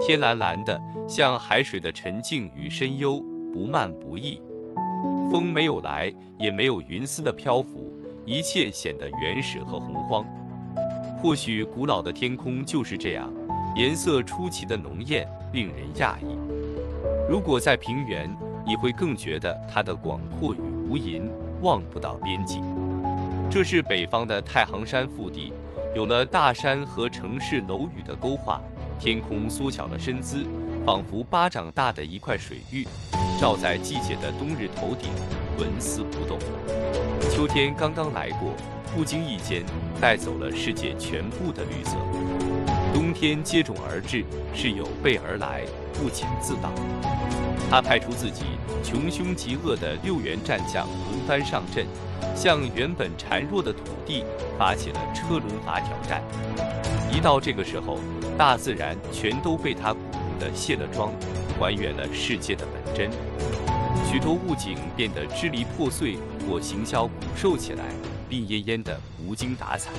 天蓝蓝的，像海水的沉静与深幽，不慢不易。风没有来，也没有云丝的漂浮，一切显得原始和洪荒。或许古老的天空就是这样，颜色出奇的浓艳，令人讶异。如果在平原，你会更觉得它的广阔与无垠，望不到边际。这是北方的太行山腹地，有了大山和城市楼宇的勾画，天空缩小了身姿，仿佛巴掌大的一块水域，照在季节的冬日头顶，纹丝不动。秋天刚刚来过。不经意间带走了世界全部的绿色，冬天接踵而至，是有备而来，不请自到。他派出自己穷凶极恶的六员战将轮番上阵，向原本孱弱的土地发起了车轮筏挑战。一到这个时候，大自然全都被他鼓动的卸了妆，还原了世界的本真。许多物景变得支离破碎或形销骨瘦起来。病恹恹的，无精打采，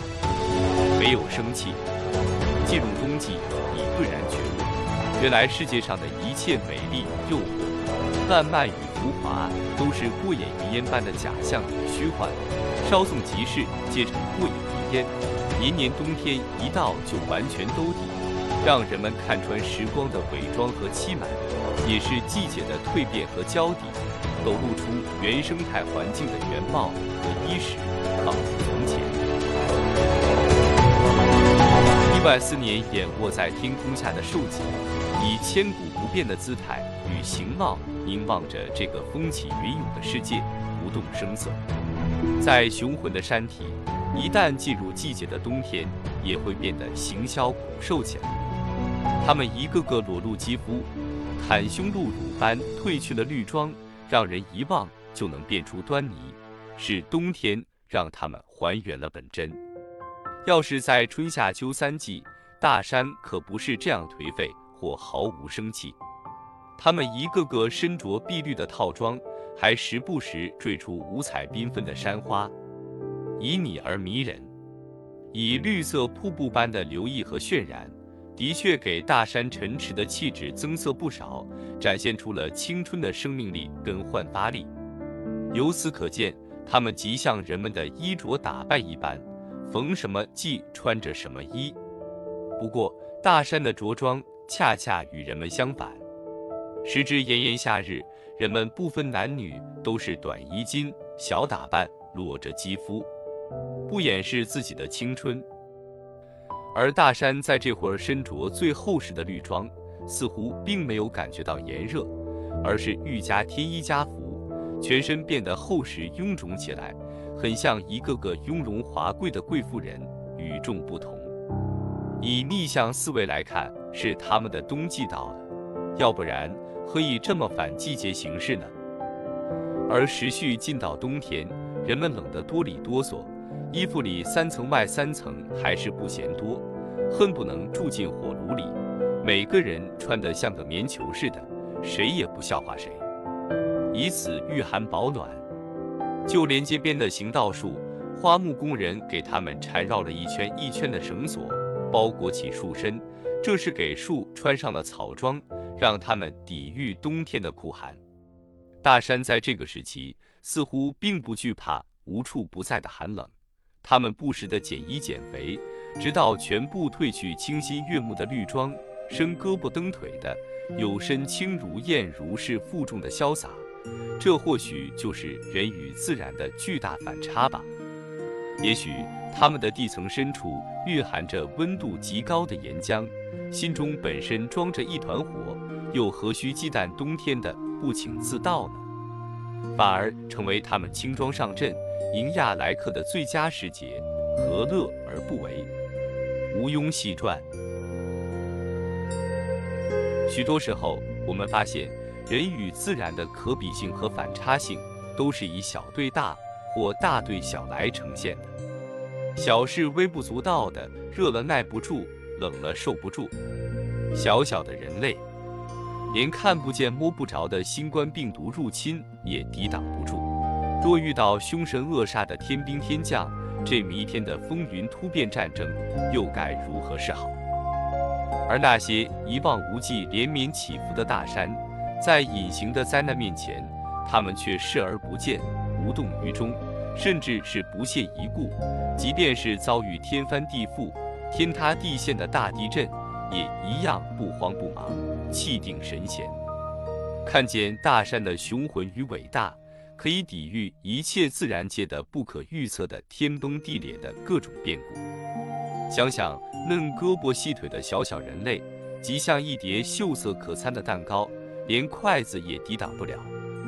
没有生气。进入冬季，已顿然觉悟，原来世界上的一切美丽、诱惑、烂漫与浮华，都是过眼云烟般的假象与虚幻。稍纵即逝，皆成过眼云烟。年年冬天一到，就完全兜底，让人们看穿时光的伪装和欺瞒，也是季节的蜕变和交底，抖露出原生态环境的原貌和衣食。仿佛从前，一万四年眼卧在天空下的兽脊，以千古不变的姿态与形貌凝望着这个风起云涌的世界，不动声色。在雄浑的山体，一旦进入季节的冬天，也会变得形销骨瘦起来。他们一个个裸露肌肤，袒胸露乳般褪去了绿装，让人一望就能辨出端倪，是冬天。让他们还原了本真。要是在春夏秋三季，大山可不是这样颓废或毫无生气。他们一个个身着碧绿的套装，还时不时缀出五彩缤纷的山花，旖旎而迷人。以绿色瀑布般的流溢和渲染，的确给大山沉池的气质增色不少，展现出了青春的生命力跟焕发力。由此可见。他们极像人们的衣着打扮一般，逢什么季穿着什么衣。不过，大山的着装恰恰与人们相反。时值炎炎夏日，人们不分男女，都是短衣襟、小打扮，裸着肌肤，不掩饰自己的青春。而大山在这会儿身着最厚实的绿装，似乎并没有感觉到炎热，而是愈加添衣加服。全身变得厚实臃肿起来，很像一个个雍容华贵的贵妇人，与众不同。以逆向思维来看，是他们的冬季到了，要不然何以这么反季节行事呢？而时序进到冬天，人们冷得哆里哆嗦，衣服里三层外三层还是不嫌多，恨不能住进火炉里，每个人穿得像个棉球似的，谁也不笑话谁。以此御寒保暖，就连街边的行道树，花木工人给他们缠绕了一圈一圈的绳索，包裹起树身，这是给树穿上了草装，让它们抵御冬天的酷寒。大山在这个时期似乎并不惧怕无处不在的寒冷，他们不时地减衣减肥，直到全部褪去清新悦目的绿装，伸胳膊蹬腿的，有身轻如燕，如是负重的潇洒。这或许就是人与自然的巨大反差吧。也许他们的地层深处蕴含着温度极高的岩浆，心中本身装着一团火，又何须忌惮冬天的不请自到呢？反而成为他们轻装上阵迎亚来客的最佳时节，何乐而不为？毋庸细传。许多时候，我们发现。人与自然的可比性和反差性，都是以小对大或大对小来呈现的。小是微不足道的，热了耐不住，冷了受不住。小小的人类，连看不见摸不着的新冠病毒入侵也抵挡不住。若遇到凶神恶煞的天兵天将，这弥天的风云突变战争，又该如何是好？而那些一望无际、连绵起伏的大山，在隐形的灾难面前，他们却视而不见，无动于衷，甚至是不屑一顾。即便是遭遇天翻地覆、天塌地陷的大地震，也一样不慌不忙，气定神闲。看见大山的雄浑与伟大，可以抵御一切自然界的不可预测的天崩地裂的各种变故。想想嫩胳膊细腿的小小人类，极像一碟秀色可餐的蛋糕，连筷子也抵挡不了，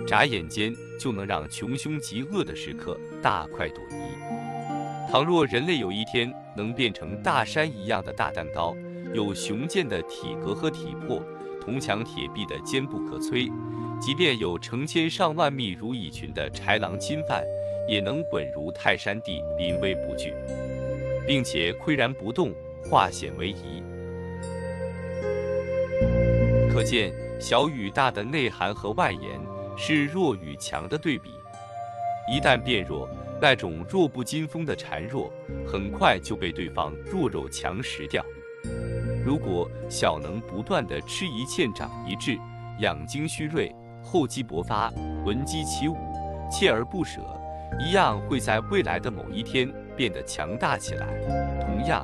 眨眼间就能让穷凶极恶的食客大快朵颐。倘若人类有一天能变成大山一样的大蛋糕，有雄健的体格和体魄，铜墙铁壁的坚不可摧，即便有成千上万密如蚁群的豺狼侵犯，也能稳如泰山地，临危不惧。并且岿然不动，化险为夷。可见小与大的内涵和外延是弱与强的对比。一旦变弱，那种弱不禁风的孱弱，很快就被对方弱肉强食掉。如果小能不断的吃一堑长一智，养精蓄锐，厚积薄发，闻鸡起舞，锲而不舍，一样会在未来的某一天。变得强大起来。同样，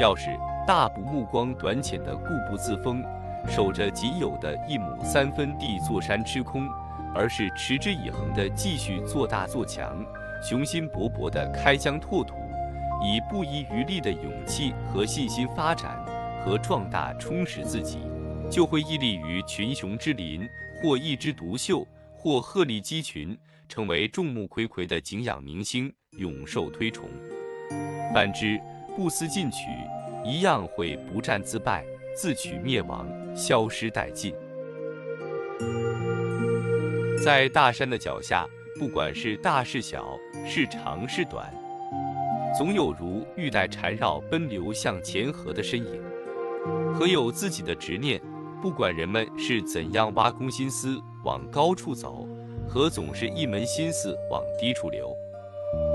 要是大不目光短浅的固步自封，守着仅有的一亩三分地坐山吃空，而是持之以恒地继续做大做强，雄心勃勃地开疆拓土，以不遗余力的勇气和信心发展和壮大充实自己，就会屹立于群雄之林，或一枝独秀，或鹤立鸡群，成为众目睽睽的景仰明星。永受推崇，反之不思进取，一样会不战自败，自取灭亡，消失殆尽。在大山的脚下，不管是大是小，是长是短，总有如玉带缠绕奔流向前河的身影。河有自己的执念，不管人们是怎样挖空心思往高处走，河总是一门心思往低处流。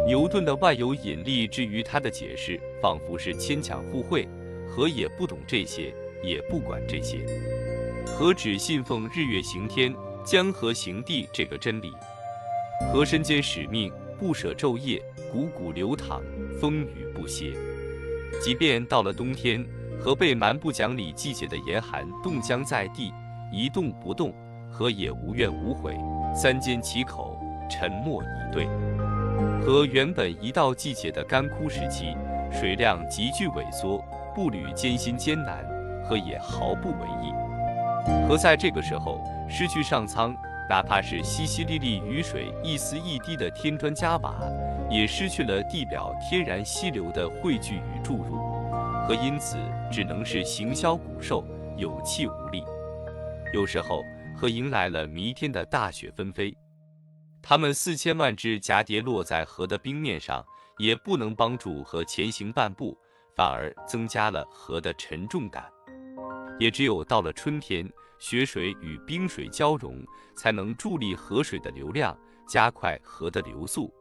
牛顿的万有引力至于他的解释，仿佛是牵强附会。河也不懂这些，也不管这些。河只信奉日月行天、江河行地这个真理。河身兼使命，不舍昼夜，汩汩流淌，风雨不歇。即便到了冬天，和被蛮不讲理季节的严寒冻僵在地，一动不动，河也无怨无悔，三缄其口，沉默以对。和原本一到季节的干枯时期，水量急剧萎缩，步履艰辛艰难，河也毫不为意。河在这个时候失去上苍，哪怕是淅淅沥沥雨水一丝一滴的添砖加瓦，也失去了地表天然溪流的汇聚与注入，河因此只能是行销骨瘦，有气无力。有时候，河迎来了弥天的大雪纷飞。它们四千万只蛱蝶落在河的冰面上，也不能帮助河前行半步，反而增加了河的沉重感。也只有到了春天，雪水与冰水交融，才能助力河水的流量，加快河的流速。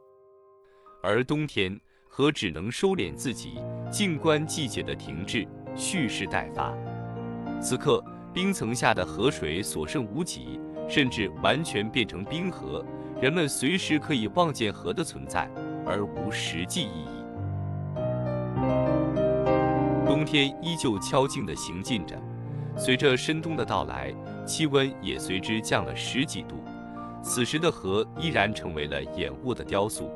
而冬天，河只能收敛自己，静观季节的停滞，蓄势待发。此刻，冰层下的河水所剩无几，甚至完全变成冰河。人们随时可以望见河的存在，而无实际意义。冬天依旧悄静地行进着，随着深冬的到来，气温也随之降了十几度。此时的河依然成为了眼窝的雕塑，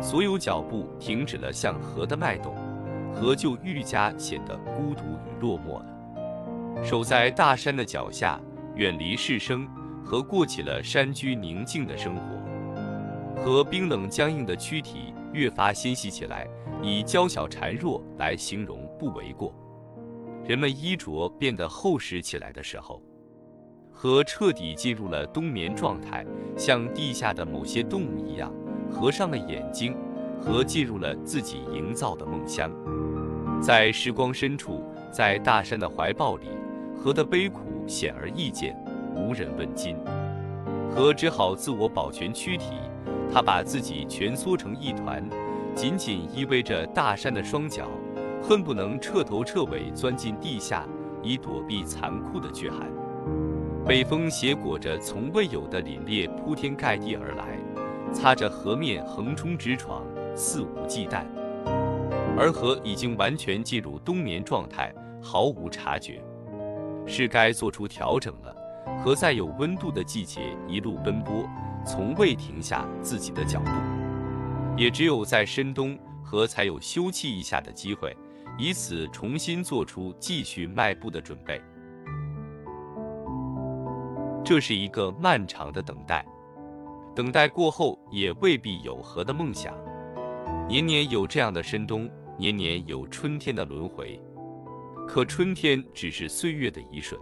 所有脚步停止了向河的脉动，河就愈加显得孤独与落寞了。守在大山的脚下，远离世声。和过起了山居宁静的生活，和冰冷僵硬的躯体越发纤细起来，以娇小孱弱来形容不为过。人们衣着变得厚实起来的时候，河彻底进入了冬眠状态，像地下的某些动物一样，合上了眼睛，和进入了自己营造的梦乡。在时光深处，在大山的怀抱里，河的悲苦显而易见。无人问津，河只好自我保全躯体。他把自己蜷缩成一团，紧紧依偎着大山的双脚，恨不能彻头彻尾钻进地下，以躲避残酷的巨寒。北风携裹着从未有的凛冽铺天盖地而来，擦着河面横冲直闯，肆无忌惮。而河已经完全进入冬眠状态，毫无察觉。是该做出调整了。河在有温度的季节一路奔波，从未停下自己的脚步。也只有在深冬，河才有休憩一下的机会，以此重新做出继续迈步的准备。这是一个漫长的等待，等待过后也未必有河的梦想。年年有这样的深冬，年年有春天的轮回，可春天只是岁月的一瞬，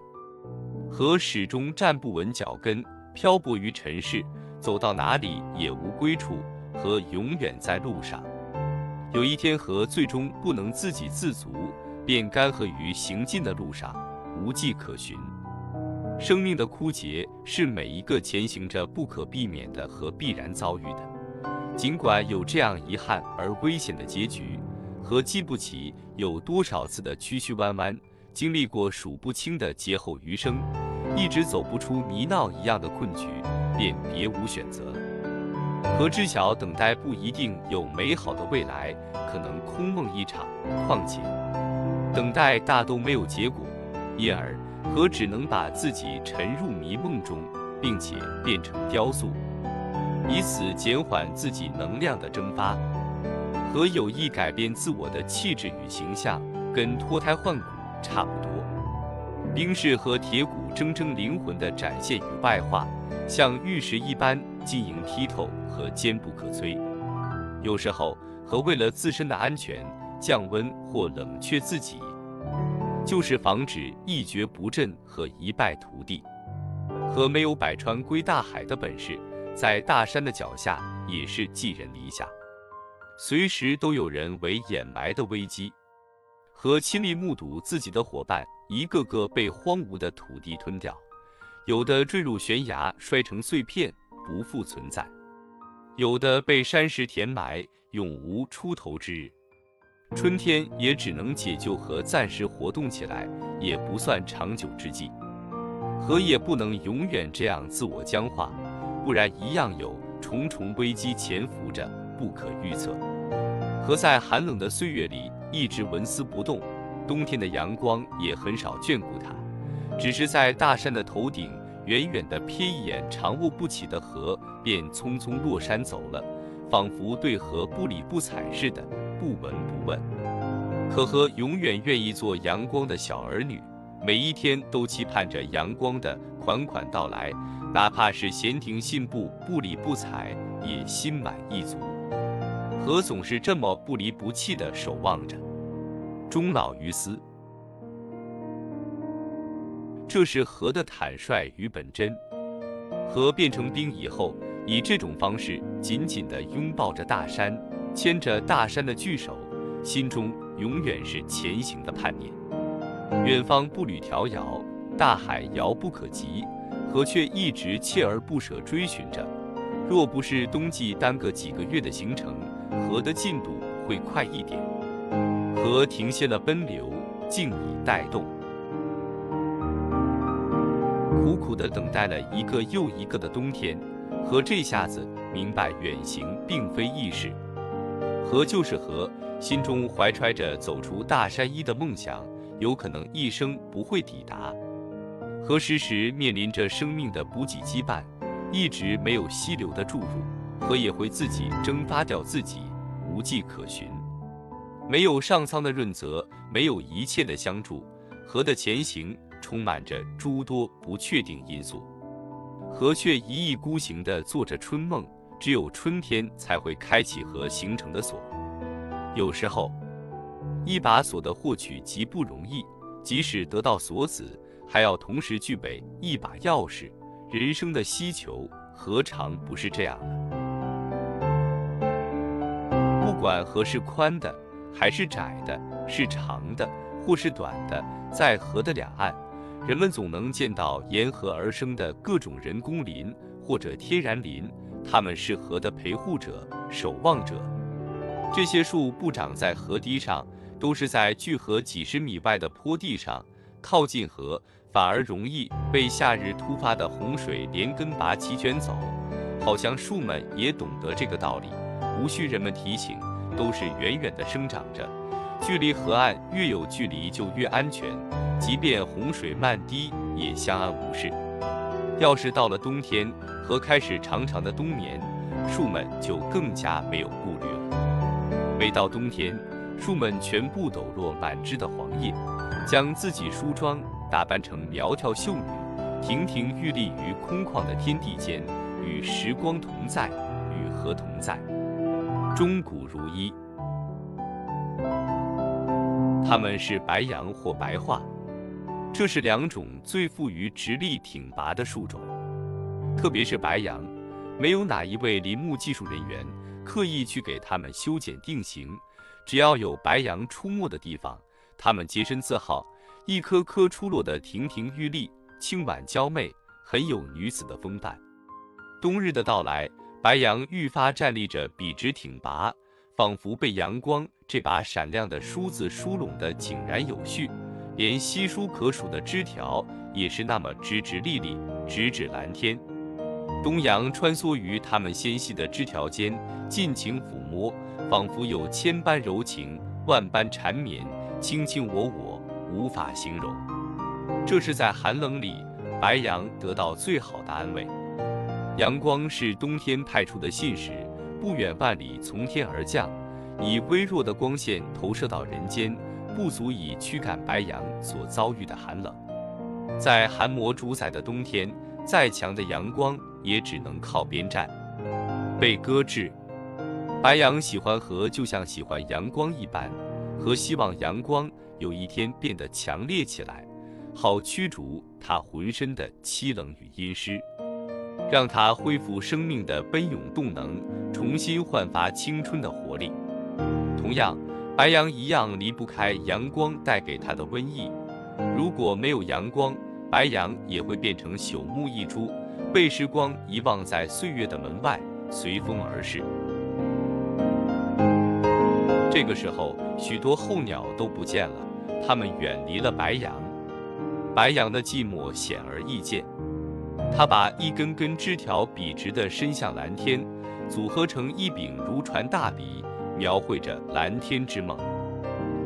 河始终站不稳脚跟，漂泊于尘世，走到哪里也无归处。河永远在路上，有一天河最终不能自给自足，便干涸于行进的路上，无迹可寻。生命的枯竭是每一个前行着不可避免的和必然遭遇的。尽管有这样遗憾而危险的结局，和记不起有多少次的曲曲弯弯，经历过数不清的劫后余生，一直走不出泥淖一样的困局，便别无选择了。和知晓等待不一定有美好的未来，可能空梦一场。况且，等待大都没有结果，因而。和只能把自己沉入迷梦中，并且变成雕塑，以此减缓自己能量的蒸发。和有意改变自我的气质与形象，跟脱胎换骨差不多。冰是和铁骨铮铮灵魂的展现与外化，像玉石一般晶莹剔透和坚不可摧。有时候，和为了自身的安全，降温或冷却自己。就是防止一蹶不振和一败涂地。和没有百川归大海的本事，在大山的脚下也是寄人篱下，随时都有人为掩埋的危机。和亲历目睹自己的伙伴一个个被荒芜的土地吞掉，有的坠入悬崖摔成碎片不复存在，有的被山石填埋永无出头之日。春天也只能解救和暂时活动起来，也不算长久之计。河也不能永远这样自我僵化，不然一样有重重危机潜伏着，不可预测。河在寒冷的岁月里一直纹丝不动，冬天的阳光也很少眷顾它，只是在大山的头顶远远地瞥一眼长卧不起的河，便匆匆落山走了，仿佛对河不理不睬似的。不闻不问，可和永远愿意做阳光的小儿女，每一天都期盼着阳光的款款到来，哪怕是闲庭信步、不理不睬，也心满意足。和总是这么不离不弃的守望着，终老于斯。这是和的坦率与本真。和变成冰以后，以这种方式紧紧地拥抱着大山。牵着大山的巨手，心中永远是前行的盼念。远方步履迢遥，大海遥不可及，河却一直锲而不舍追寻着。若不是冬季耽搁几个月的行程，河的进度会快一点。河停歇了奔流，静以待动，苦苦的等待了一个又一个的冬天。河这下子明白，远行并非易事。河就是河，心中怀揣着走出大山一的梦想，有可能一生不会抵达。河时时面临着生命的补给羁绊，一直没有溪流的注入，河也会自己蒸发掉自己，无迹可寻。没有上苍的润泽，没有一切的相助，河的前行充满着诸多不确定因素。河却一意孤行地做着春梦。只有春天才会开启和形成的锁。有时候，一把锁的获取极不容易，即使得到锁子，还要同时具备一把钥匙。人生的希求何尝不是这样呢？不管河是宽的，还是窄的，是长的，或是短的，在河的两岸，人们总能见到沿河而生的各种人工林或者天然林。它们是河的陪护者、守望者。这些树不长在河堤上，都是在距河几十米外的坡地上，靠近河，反而容易被夏日突发的洪水连根拔起卷走。好像树们也懂得这个道理，无需人们提醒，都是远远地生长着。距离河岸越有距离就越安全，即便洪水漫堤也相安无事。要是到了冬天，和开始长长的冬眠，树们就更加没有顾虑了。每到冬天，树们全部抖落满枝的黄叶，将自己梳妆打扮成苗条秀女，亭亭玉立于空旷的天地间，与时光同在，与河同在，钟鼓如一。它们是白杨或白桦，这是两种最富于直立挺拔的树种。特别是白杨，没有哪一位林木技术人员刻意去给它们修剪定型，只要有白杨出没的地方，它们洁身自好，一颗颗出落得亭亭玉立、清婉娇媚，很有女子的风范。冬日的到来，白杨愈发站立着，笔直挺拔。仿佛被阳光这把闪亮的梳子梳拢得井然有序，连稀疏可数的枝条也是那么直直立立，直指蓝天。东阳穿梭于它们纤细的枝条间，尽情抚摸，仿佛有千般柔情，万般缠绵，卿卿我我，无法形容。这是在寒冷里，白杨得到最好的安慰。阳光是冬天派出的信使。不远万里从天而降，以微弱的光线投射到人间，不足以驱赶白羊所遭遇的寒冷。在寒魔主宰的冬天，再强的阳光也只能靠边站，被搁置。白羊喜欢和，就像喜欢阳光一般，和希望阳光有一天变得强烈起来，好驱逐它浑身的凄冷与阴湿。让它恢复生命的奔涌动能，重新焕发青春的活力。同样，白杨一样离不开阳光带给它的温意。如果没有阳光，白杨也会变成朽木一株，被时光遗忘在岁月的门外，随风而逝。这个时候，许多候鸟都不见了，它们远离了白杨。白杨的寂寞显而易见。它把一根根枝条笔直地伸向蓝天，组合成一柄如传大笔，描绘着蓝天之梦。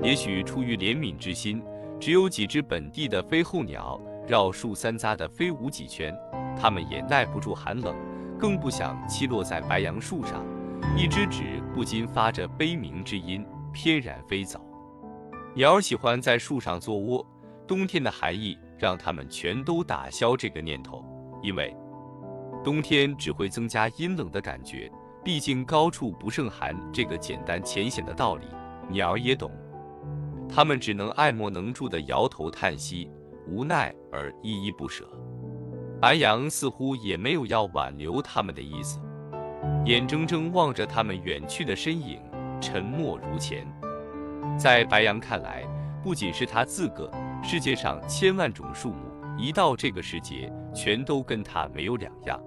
也许出于怜悯之心，只有几只本地的飞候鸟绕树三匝地飞舞几圈，它们也耐不住寒冷，更不想栖落在白杨树上。一只只不禁发着悲鸣之音，翩然飞走。鸟儿喜欢在树上做窝，冬天的寒意让它们全都打消这个念头。因为冬天只会增加阴冷的感觉，毕竟高处不胜寒这个简单浅显的道理，鸟儿也懂。它们只能爱莫能助地摇头叹息，无奈而依依不舍。白杨似乎也没有要挽留它们的意思，眼睁睁望着它们远去的身影，沉默如前。在白杨看来，不仅是他自个，世界上千万种树木。一到这个时节，全都跟他没有两样，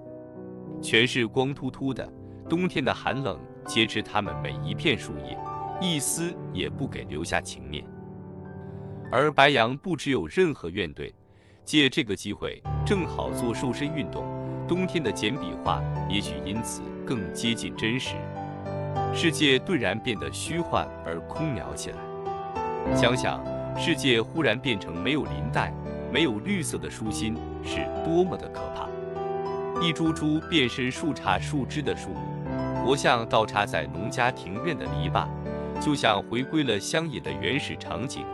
全是光秃秃的。冬天的寒冷揭吃它们每一片树叶，一丝也不给留下情面。而白杨不只有任何怨怼，借这个机会正好做瘦身运动，冬天的简笔画也许因此更接近真实。世界顿然变得虚幻而空渺起来。想想，世界忽然变成没有林带。没有绿色的舒心是多么的可怕！一株株变身树杈树枝的树木，活像倒插在农家庭院的篱笆，就像回归了乡野的原始场景，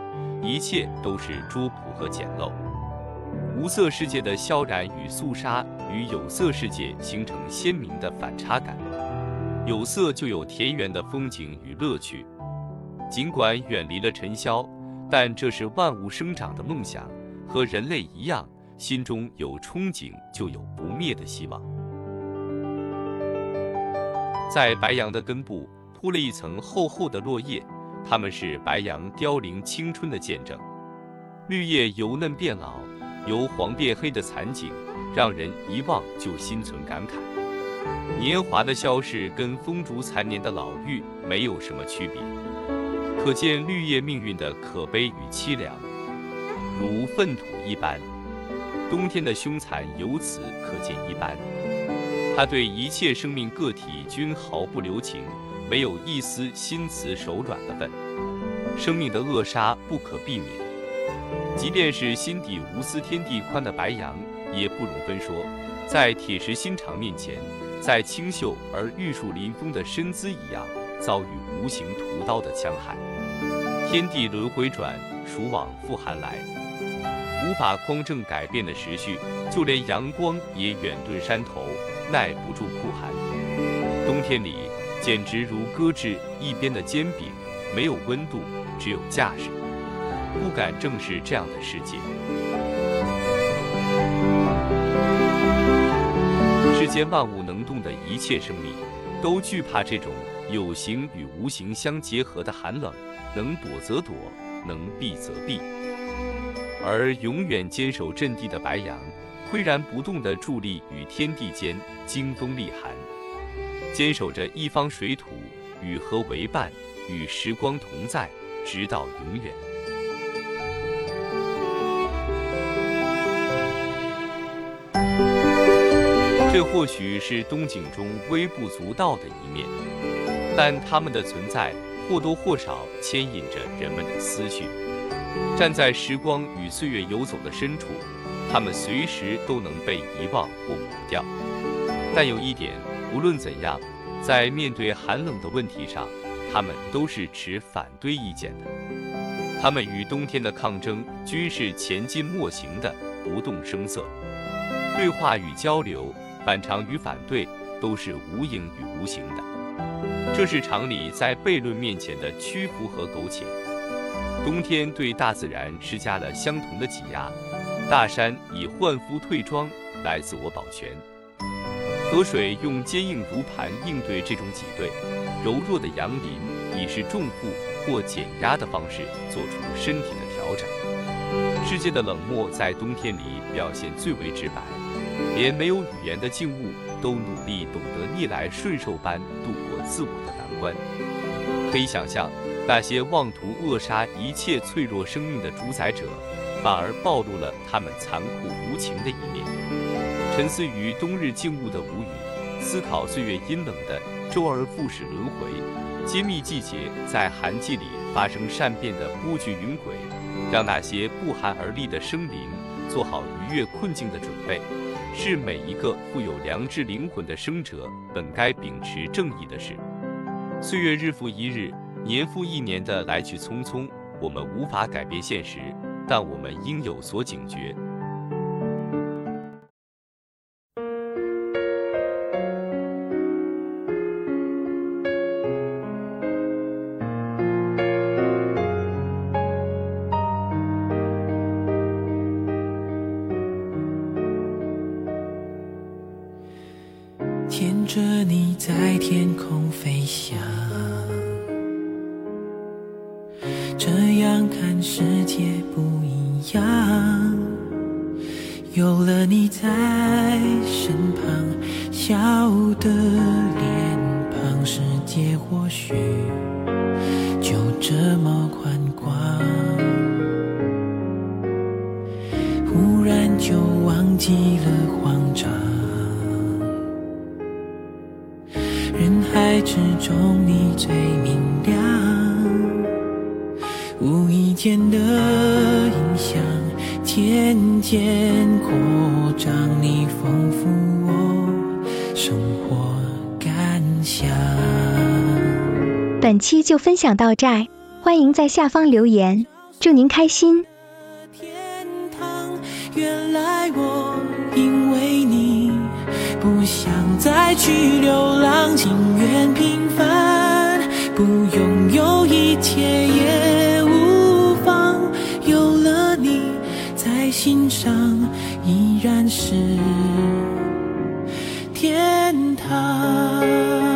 一切都是拙朴和简陋。无色世界的萧然与肃杀，与有色世界形成鲜明的反差感。有色就有田园的风景与乐趣，尽管远离了尘嚣，但这是万物生长的梦想。和人类一样，心中有憧憬，就有不灭的希望。在白杨的根部铺了一层厚厚的落叶，它们是白杨凋零青春的见证。绿叶由嫩变老，由黄变黑的残景，让人一望就心存感慨。年华的消逝跟风烛残年的老妪没有什么区别，可见绿叶命运的可悲与凄凉。如粪土一般。冬天的凶残由此可见一斑。他对一切生命个体均毫不留情，没有一丝心慈手软的份。生命的扼杀不可避免，即便是心底无私天地宽的白羊，也不容分说，在铁石心肠面前，在清秀而玉树临风的身姿一样，遭遇无形屠刀的戕害。天地轮回转，暑往复寒来，无法匡正改变的时序，就连阳光也远遁山头。耐不住酷寒，冬天里简直如搁置一边的煎饼，没有温度，只有架势，不敢正视这样的世界。世间万物能动的一切生命，都惧怕这种有形与无形相结合的寒冷，能躲则躲，能避则避，而永远坚守阵地的白羊。岿然不动地伫立于天地间，经冬历寒，坚守着一方水土，与河为伴，与时光同在，直到永远。这或许是冬景中微不足道的一面，但它们的存在或多或少牵引着人们的思绪。站在时光与岁月游走的深处。他们随时都能被遗忘或抹掉，但有一点，无论怎样，在面对寒冷的问题上，他们都是持反对意见的。他们与冬天的抗争均是前进莫行的，不动声色。对话与交流，反常与反对，都是无影与无形的。这是常理在悖论面前的屈服和苟且。冬天对大自然施加了相同的挤压。大山以换肤退妆来自我保全，河水用坚硬如磐应对这种挤兑，柔弱的杨林以是重负或减压的方式做出身体的调整。世界的冷漠在冬天里表现最为直白，连没有语言的静物都努力懂得逆来顺受般度过自我的难关。可以想象，那些妄图扼杀一切脆弱生命的主宰者。反而暴露了他们残酷无情的一面。沉思于冬日静物的无语，思考岁月阴冷的周而复始轮回，揭秘季节在寒季里发生善变的波谲云诡，让那些不寒而栗的生灵做好逾越困境的准备，是每一个富有良知灵魂的生者本该秉持正义的事。岁月日复一日，年复一年的来去匆匆，我们无法改变现实。但我们应有所警觉。无意间的影响，渐渐扩张，你丰富我生活感想。本期就分享到这，欢迎在下方留言，祝您开心。天堂，原来我因为你不想再去流浪，情愿平凡，不拥有一切也。心上依然是天堂。